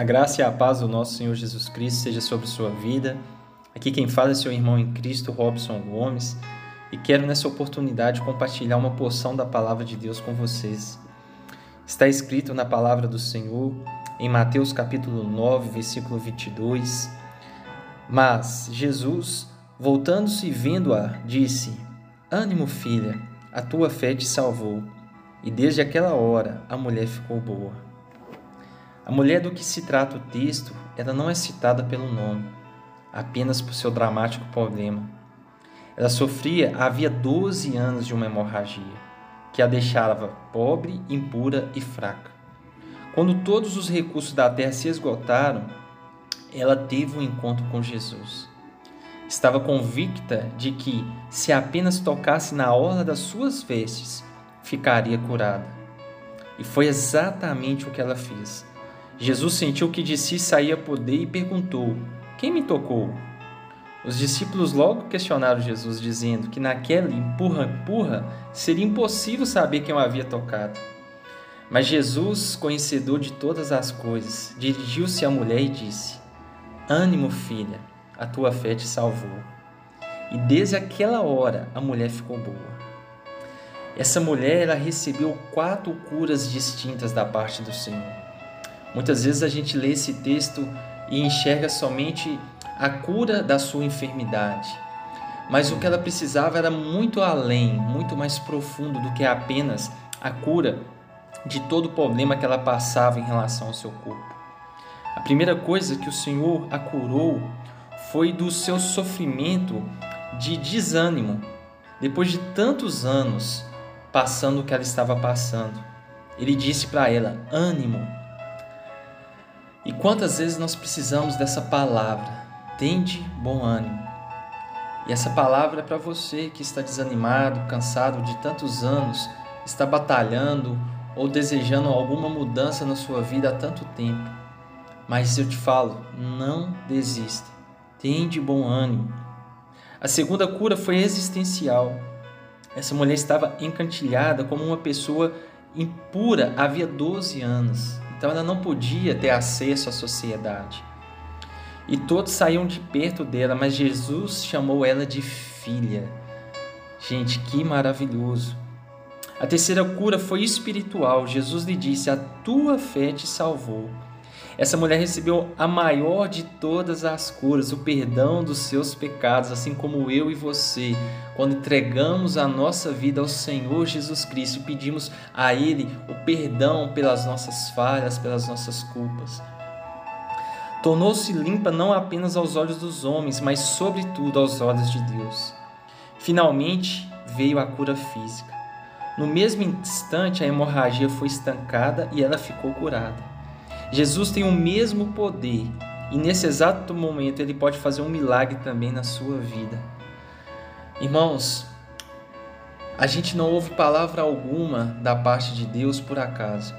A graça e a paz do nosso Senhor Jesus Cristo seja sobre sua vida. Aqui quem fala é seu irmão em Cristo, Robson Gomes, e quero nessa oportunidade compartilhar uma porção da palavra de Deus com vocês. Está escrito na palavra do Senhor em Mateus capítulo 9, versículo 22. Mas Jesus, voltando-se e vendo-a, disse: Ânimo, filha, a tua fé te salvou. E desde aquela hora a mulher ficou boa. A mulher do que se trata o texto, ela não é citada pelo nome, apenas por seu dramático problema. Ela sofria havia 12 anos de uma hemorragia, que a deixava pobre, impura e fraca. Quando todos os recursos da terra se esgotaram, ela teve um encontro com Jesus. Estava convicta de que, se apenas tocasse na orla das suas vestes, ficaria curada. E foi exatamente o que ela fez. Jesus sentiu que de si saía poder e perguntou: Quem me tocou? Os discípulos logo questionaram Jesus, dizendo que naquela empurra-empurra seria impossível saber quem o havia tocado. Mas Jesus, conhecedor de todas as coisas, dirigiu-se à mulher e disse: Ânimo, filha, a tua fé te salvou. E desde aquela hora a mulher ficou boa. Essa mulher ela recebeu quatro curas distintas da parte do Senhor. Muitas vezes a gente lê esse texto e enxerga somente a cura da sua enfermidade. Mas o que ela precisava era muito além, muito mais profundo do que apenas a cura de todo o problema que ela passava em relação ao seu corpo. A primeira coisa que o Senhor a curou foi do seu sofrimento de desânimo. Depois de tantos anos passando o que ela estava passando, ele disse para ela: ânimo, quantas vezes nós precisamos dessa palavra? Tende bom ânimo. E essa palavra é para você que está desanimado, cansado de tantos anos, está batalhando ou desejando alguma mudança na sua vida há tanto tempo. Mas eu te falo, não desista. Tende bom ânimo. A segunda cura foi existencial. Essa mulher estava encantilhada como uma pessoa impura havia 12 anos. Então ela não podia ter acesso à sociedade. E todos saíam de perto dela, mas Jesus chamou ela de filha. Gente, que maravilhoso. A terceira cura foi espiritual. Jesus lhe disse: A tua fé te salvou. Essa mulher recebeu a maior de todas as curas, o perdão dos seus pecados, assim como eu e você, quando entregamos a nossa vida ao Senhor Jesus Cristo e pedimos a Ele o perdão pelas nossas falhas, pelas nossas culpas. Tornou-se limpa não apenas aos olhos dos homens, mas, sobretudo, aos olhos de Deus. Finalmente veio a cura física. No mesmo instante, a hemorragia foi estancada e ela ficou curada. Jesus tem o mesmo poder e nesse exato momento ele pode fazer um milagre também na sua vida. Irmãos, a gente não ouve palavra alguma da parte de Deus por acaso.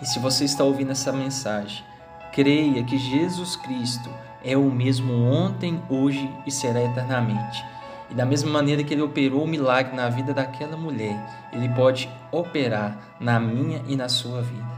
E se você está ouvindo essa mensagem, creia que Jesus Cristo é o mesmo ontem, hoje e será eternamente. E da mesma maneira que ele operou o milagre na vida daquela mulher, ele pode operar na minha e na sua vida.